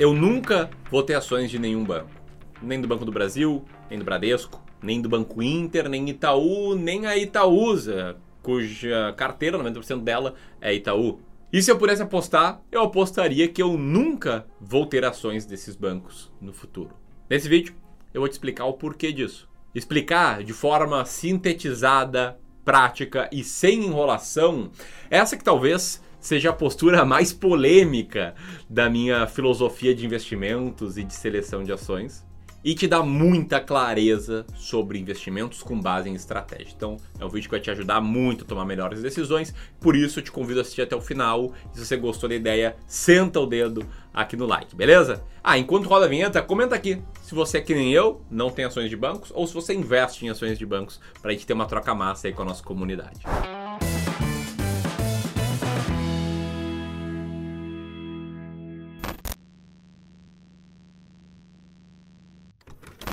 Eu nunca vou ter ações de nenhum banco. Nem do Banco do Brasil, nem do Bradesco, nem do Banco Inter, nem Itaú, nem a Itaúsa, cuja carteira, 90% dela é Itaú. E se eu pudesse apostar, eu apostaria que eu nunca vou ter ações desses bancos no futuro. Nesse vídeo, eu vou te explicar o porquê disso. Explicar de forma sintetizada, prática e sem enrolação, essa que talvez seja a postura mais polêmica da minha filosofia de investimentos e de seleção de ações e te dá muita clareza sobre investimentos com base em estratégia. Então, é um vídeo que vai te ajudar muito a tomar melhores decisões, por isso eu te convido a assistir até o final. E se você gostou da ideia, senta o dedo aqui no like, beleza? Ah, enquanto roda a vinheta, comenta aqui se você é que nem eu, não tem ações de bancos, ou se você investe em ações de bancos, para a gente ter uma troca massa aí com a nossa comunidade.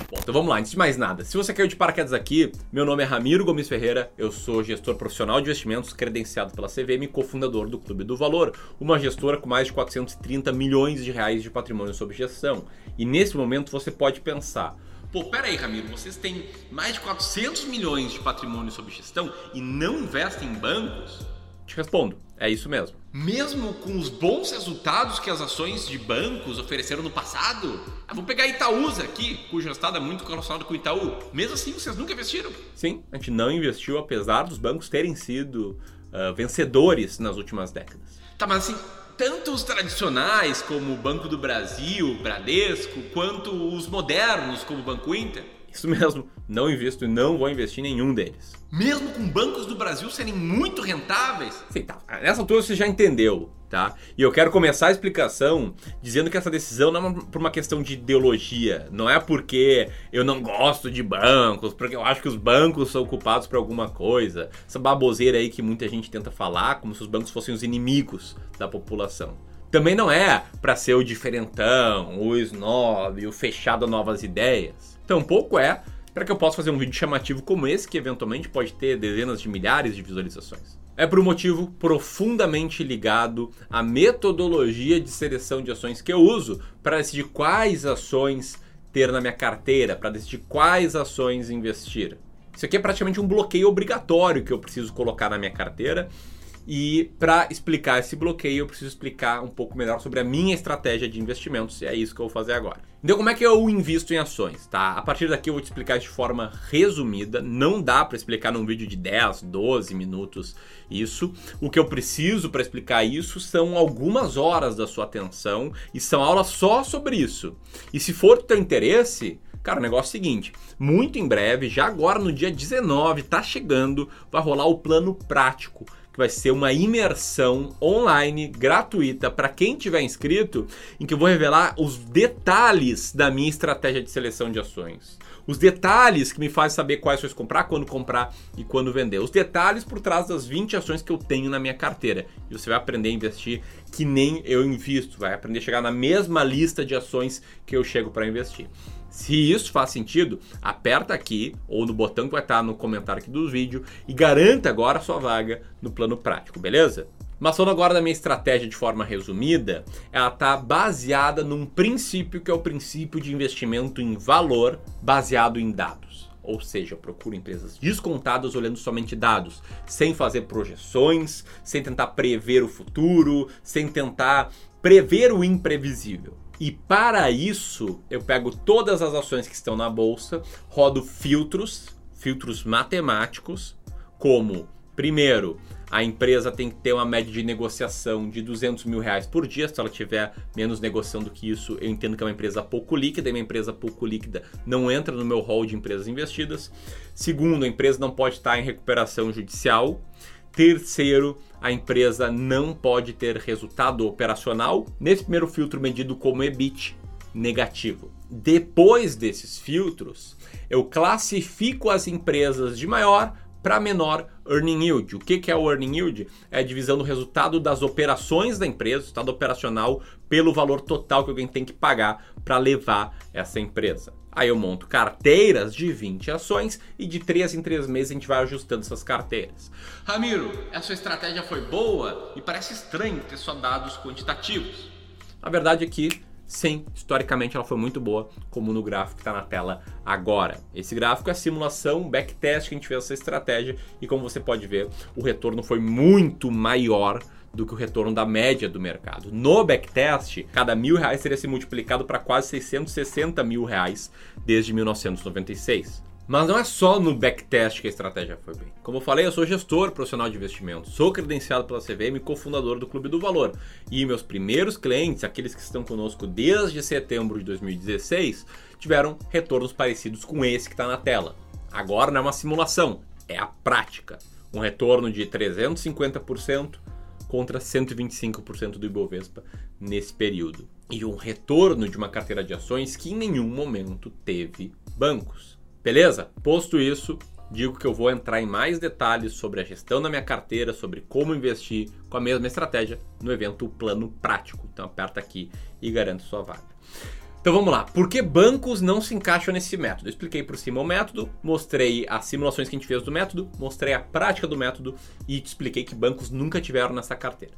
Bom, então vamos lá, antes de mais nada, se você caiu de paraquedas aqui, meu nome é Ramiro Gomes Ferreira, eu sou gestor profissional de investimentos credenciado pela CVM e cofundador do Clube do Valor, uma gestora com mais de 430 milhões de reais de patrimônio sob gestão. E nesse momento você pode pensar, Pô, pera aí, Ramiro, vocês têm mais de 400 milhões de patrimônio sob gestão e não investem em bancos? Te respondo, é isso mesmo. Mesmo com os bons resultados que as ações de bancos ofereceram no passado? Ah, vamos pegar Itaúsa aqui, cujo resultado é muito relacionado com o Itaú. Mesmo assim, vocês nunca investiram? Sim, a gente não investiu, apesar dos bancos terem sido uh, vencedores nas últimas décadas. Tá, mas assim, tanto os tradicionais, como o Banco do Brasil, Bradesco, quanto os modernos, como o Banco Inter, isso mesmo, não invisto e não vou investir em nenhum deles. Mesmo com bancos do Brasil serem muito rentáveis? Sim, tá. Nessa altura você já entendeu, tá? E eu quero começar a explicação dizendo que essa decisão não é por uma questão de ideologia. Não é porque eu não gosto de bancos, porque eu acho que os bancos são culpados por alguma coisa. Essa baboseira aí que muita gente tenta falar, como se os bancos fossem os inimigos da população. Também não é para ser o diferentão, o snob, o fechado a novas ideias. Tampouco é para que eu possa fazer um vídeo chamativo como esse, que eventualmente pode ter dezenas de milhares de visualizações. É por um motivo profundamente ligado à metodologia de seleção de ações que eu uso para decidir quais ações ter na minha carteira, para decidir quais ações investir. Isso aqui é praticamente um bloqueio obrigatório que eu preciso colocar na minha carteira e para explicar esse bloqueio, eu preciso explicar um pouco melhor sobre a minha estratégia de investimentos, e é isso que eu vou fazer agora. Então, como é que eu invisto em ações, tá? A partir daqui eu vou te explicar de forma resumida, não dá para explicar num vídeo de 10, 12 minutos isso. O que eu preciso para explicar isso são algumas horas da sua atenção e são aulas só sobre isso. E se for do teu interesse, Cara, o negócio é o seguinte: muito em breve, já agora no dia 19, tá chegando, vai rolar o plano prático que vai ser uma imersão online gratuita para quem tiver inscrito, em que eu vou revelar os detalhes da minha estratégia de seleção de ações. Os detalhes que me fazem saber quais ações comprar, quando comprar e quando vender. Os detalhes por trás das 20 ações que eu tenho na minha carteira. E você vai aprender a investir que nem eu invisto, vai aprender a chegar na mesma lista de ações que eu chego para investir. Se isso faz sentido, aperta aqui ou no botão que vai estar no comentário aqui do vídeo e garanta agora a sua vaga no plano prático, beleza? Mas falando agora da minha estratégia de forma resumida, ela está baseada num princípio que é o princípio de investimento em valor baseado em dados. Ou seja, procuro empresas descontadas olhando somente dados, sem fazer projeções, sem tentar prever o futuro, sem tentar prever o imprevisível. E para isso, eu pego todas as ações que estão na bolsa, rodo filtros, filtros matemáticos, como, primeiro, a empresa tem que ter uma média de negociação de 200 mil reais por dia. Se ela tiver menos negociação do que isso, eu entendo que é uma empresa pouco líquida. E uma empresa pouco líquida não entra no meu hall de empresas investidas. Segundo, a empresa não pode estar em recuperação judicial. Terceiro, a empresa não pode ter resultado operacional, nesse primeiro filtro medido como EBIT negativo. Depois desses filtros, eu classifico as empresas de maior para menor earning yield. O que é o earning yield? É a divisão do resultado das operações da empresa, resultado operacional, pelo valor total que alguém tem que pagar para levar essa empresa. Aí eu monto carteiras de 20 ações e de 3 em 3 meses a gente vai ajustando essas carteiras. Ramiro, essa estratégia foi boa e parece estranho ter só dados quantitativos. A verdade é que Sim, historicamente ela foi muito boa, como no gráfico que está na tela agora. Esse gráfico é a simulação, backtest que a gente fez essa estratégia e como você pode ver, o retorno foi muito maior do que o retorno da média do mercado. No backtest, cada mil reais teria se multiplicado para quase 660 mil reais desde 1996. Mas não é só no backtest que a estratégia foi bem. Como eu falei, eu sou gestor profissional de investimentos, sou credenciado pela CVM e cofundador do Clube do Valor. E meus primeiros clientes, aqueles que estão conosco desde setembro de 2016, tiveram retornos parecidos com esse que está na tela. Agora não é uma simulação, é a prática. Um retorno de 350% contra 125% do Ibovespa nesse período. E um retorno de uma carteira de ações que em nenhum momento teve bancos. Beleza? Posto isso, digo que eu vou entrar em mais detalhes sobre a gestão da minha carteira, sobre como investir com a mesma estratégia no evento Plano Prático. Então aperta aqui e garante sua vaga. Então vamos lá. Por que bancos não se encaixam nesse método? Eu expliquei por cima o método, mostrei as simulações que a gente fez do método, mostrei a prática do método e te expliquei que bancos nunca tiveram nessa carteira.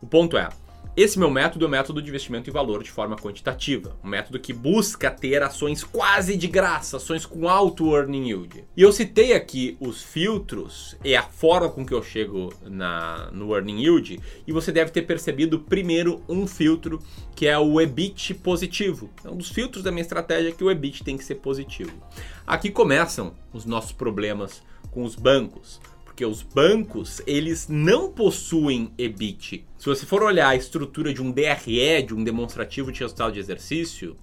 O ponto é, esse meu método é o método de investimento em valor de forma quantitativa, um método que busca ter ações quase de graça, ações com alto earning yield. E eu citei aqui os filtros e a forma com que eu chego na, no earning yield, e você deve ter percebido primeiro um filtro que é o EBIT positivo. É um dos filtros da minha estratégia que o EBIT tem que ser positivo. Aqui começam os nossos problemas com os bancos porque os bancos, eles não possuem EBIT. Se você for olhar a estrutura de um DRE, de um demonstrativo de resultado de exercício,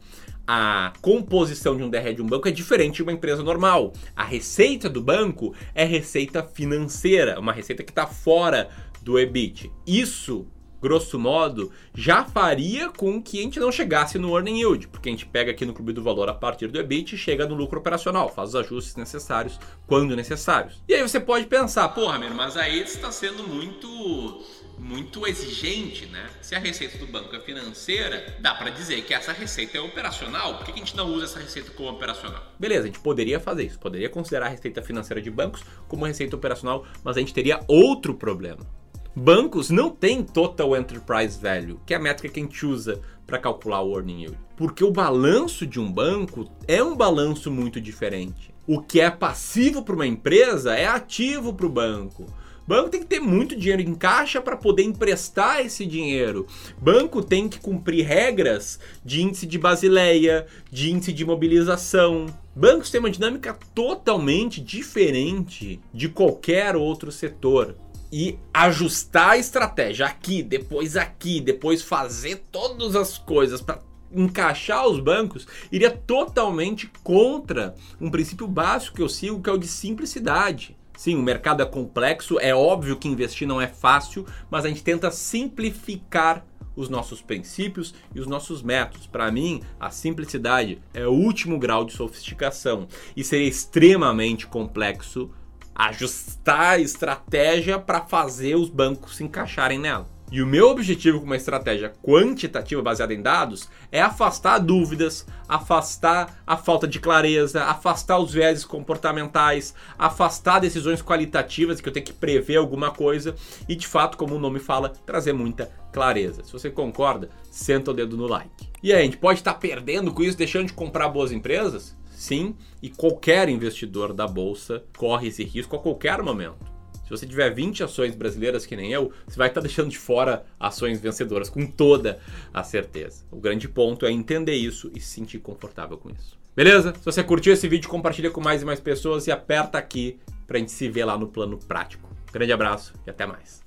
a composição de um DRE de um banco é diferente de uma empresa normal. A receita do banco é receita financeira, uma receita que está fora do EBIT. Isso grosso modo, já faria com que a gente não chegasse no earning yield, porque a gente pega aqui no clube do valor a partir do EBIT e chega no lucro operacional, faz os ajustes necessários quando necessários. E aí você pode pensar, porra, Ramiro, mas aí está sendo muito muito exigente, né? Se a receita do banco é financeira, dá para dizer que essa receita é operacional. Por que a gente não usa essa receita como operacional? Beleza, a gente poderia fazer isso, poderia considerar a receita financeira de bancos como receita operacional, mas a gente teria outro problema. Bancos não têm Total Enterprise Value, que é a métrica que a gente usa para calcular o earning yield. Porque o balanço de um banco é um balanço muito diferente. O que é passivo para uma empresa é ativo para o banco. Banco tem que ter muito dinheiro em caixa para poder emprestar esse dinheiro. Banco tem que cumprir regras de índice de Basileia, de índice de mobilização. Bancos têm uma dinâmica totalmente diferente de qualquer outro setor e ajustar a estratégia aqui, depois aqui, depois fazer todas as coisas para encaixar os bancos iria totalmente contra um princípio básico que eu sigo, que é o de simplicidade. Sim, o mercado é complexo, é óbvio que investir não é fácil, mas a gente tenta simplificar os nossos princípios e os nossos métodos. Para mim, a simplicidade é o último grau de sofisticação e seria extremamente complexo ajustar a estratégia para fazer os bancos se encaixarem nela. E o meu objetivo com uma estratégia quantitativa baseada em dados é afastar dúvidas, afastar a falta de clareza, afastar os viéses comportamentais, afastar decisões qualitativas que eu tenho que prever alguma coisa e, de fato, como o nome fala, trazer muita clareza. Se você concorda, senta o dedo no like. E aí, a gente pode estar perdendo com isso, deixando de comprar boas empresas? Sim, e qualquer investidor da bolsa corre esse risco a qualquer momento. Se você tiver 20 ações brasileiras que nem eu, você vai estar deixando de fora ações vencedoras com toda a certeza. O grande ponto é entender isso e se sentir confortável com isso. Beleza? Se você curtiu esse vídeo, compartilha com mais e mais pessoas e aperta aqui para a gente se ver lá no plano prático. Grande abraço e até mais.